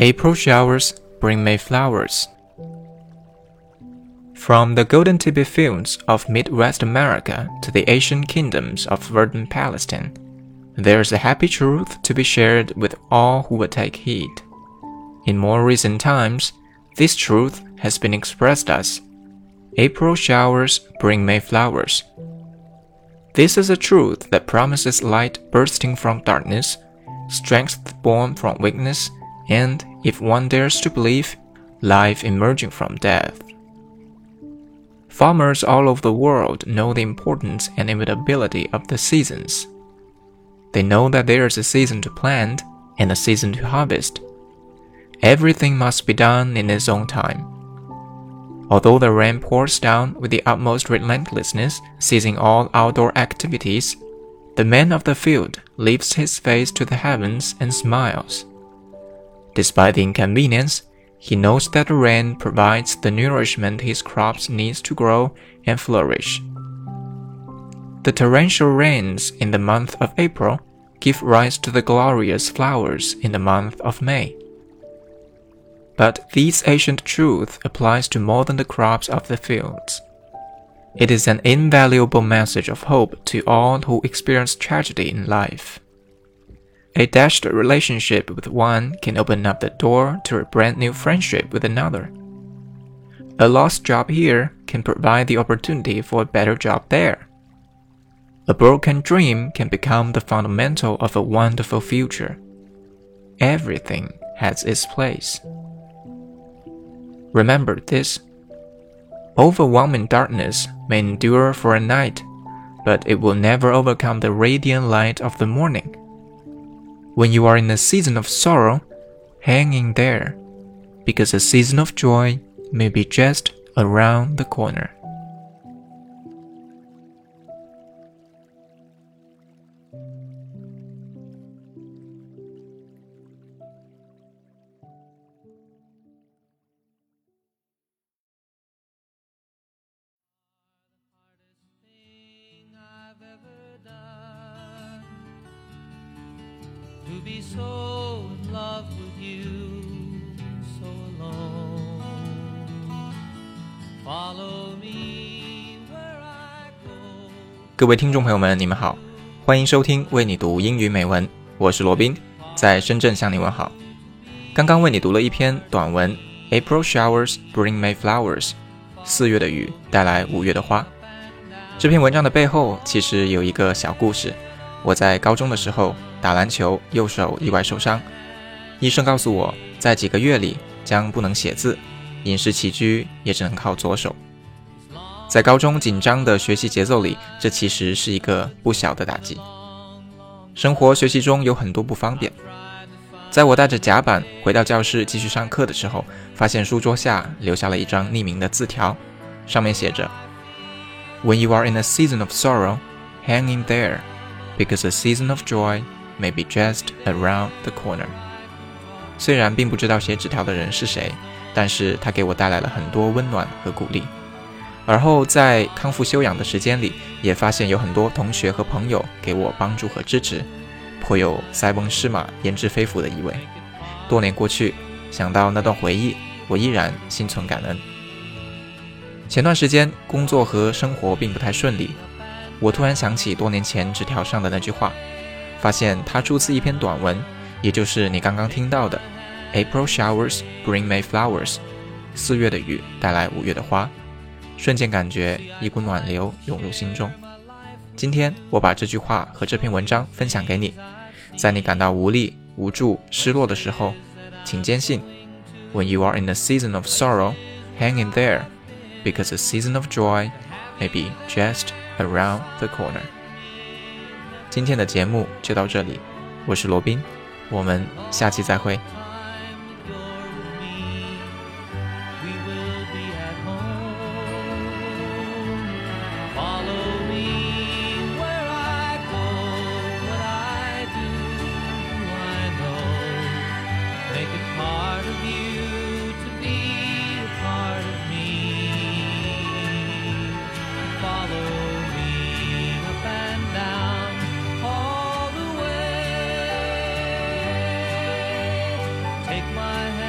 April showers bring May flowers. From the golden tibia fields of Midwest America to the ancient kingdoms of verdant Palestine, there is a happy truth to be shared with all who will take heed. In more recent times, this truth has been expressed as April showers bring May flowers. This is a truth that promises light bursting from darkness, strength born from weakness, and, if one dares to believe, life emerging from death. Farmers all over the world know the importance and inevitability of the seasons. They know that there is a season to plant and a season to harvest. Everything must be done in its own time. Although the rain pours down with the utmost relentlessness, seizing all outdoor activities, the man of the field lifts his face to the heavens and smiles. Despite the inconvenience, he knows that the rain provides the nourishment his crops need to grow and flourish. The torrential rains in the month of April give rise to the glorious flowers in the month of May. But this ancient truth applies to more than the crops of the fields. It is an invaluable message of hope to all who experience tragedy in life. A dashed relationship with one can open up the door to a brand new friendship with another. A lost job here can provide the opportunity for a better job there. A broken dream can become the fundamental of a wonderful future. Everything has its place. Remember this. Overwhelming darkness may endure for a night, but it will never overcome the radiant light of the morning. When you are in a season of sorrow, hang in there, because a season of joy may be just around the corner. To be so love with you so long follow me viracle 各位听众朋友们，你们好，欢迎收听为你读英语美文，我是罗宾，在深圳向你问好。刚刚为你读了一篇短文，April showers bring May flowers，四月的雨带来五月的花。这篇文章的背后其实有一个小故事。我在高中的时候打篮球，右手意外受伤，医生告诉我，在几个月里将不能写字，饮食起居也只能靠左手。在高中紧张的学习节奏里，这其实是一个不小的打击。生活学习中有很多不方便。在我带着甲板回到教室继续上课的时候，发现书桌下留下了一张匿名的字条，上面写着：“When you are in a season of sorrow, hang in there。” because a season of joy may be just around the corner。虽然并不知道写纸条的人是谁，但是他给我带来了很多温暖和鼓励。而后在康复休养的时间里，也发现有很多同学和朋友给我帮助和支持，颇有塞翁失马焉知非福的意味。多年过去，想到那段回忆，我依然心存感恩。前段时间工作和生活并不太顺利。我突然想起多年前纸条上的那句话，发现它出自一篇短文，也就是你刚刚听到的 “April showers bring May flowers”，四月的雨带来五月的花，瞬间感觉一股暖流涌入心中。今天我把这句话和这篇文章分享给你，在你感到无力、无助、失落的时候，请坚信：When you are in a season of sorrow, hang in there, because a season of joy may be just Around the corner。今天的节目就到这里，我是罗宾，我们下期再会。Take my hand.